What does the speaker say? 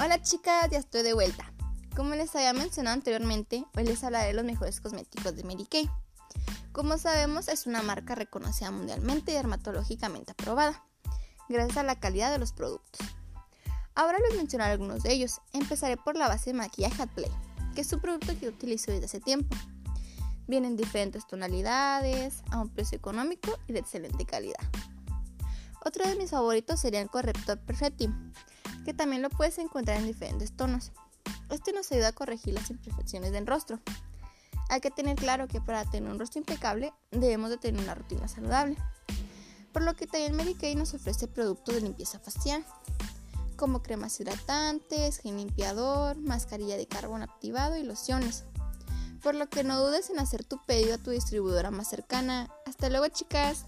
Hola chicas, ya estoy de vuelta. Como les había mencionado anteriormente, hoy les hablaré de los mejores cosméticos de Mary Kay. Como sabemos, es una marca reconocida mundialmente y dermatológicamente aprobada, gracias a la calidad de los productos. Ahora les mencionaré algunos de ellos. Empezaré por la base de maquillaje Hat Play, que es un producto que utilizo desde hace tiempo. Vienen diferentes tonalidades, a un precio económico y de excelente calidad. Otro de mis favoritos sería el corrector Perfetti, que también lo puedes encontrar en diferentes tonos. Este nos ayuda a corregir las imperfecciones del rostro. Hay que tener claro que para tener un rostro impecable debemos de tener una rutina saludable. Por lo que también Kay nos ofrece productos de limpieza facial, como cremas hidratantes, gel limpiador, mascarilla de carbón activado y lociones. Por lo que no dudes en hacer tu pedido a tu distribuidora más cercana. Hasta luego chicas.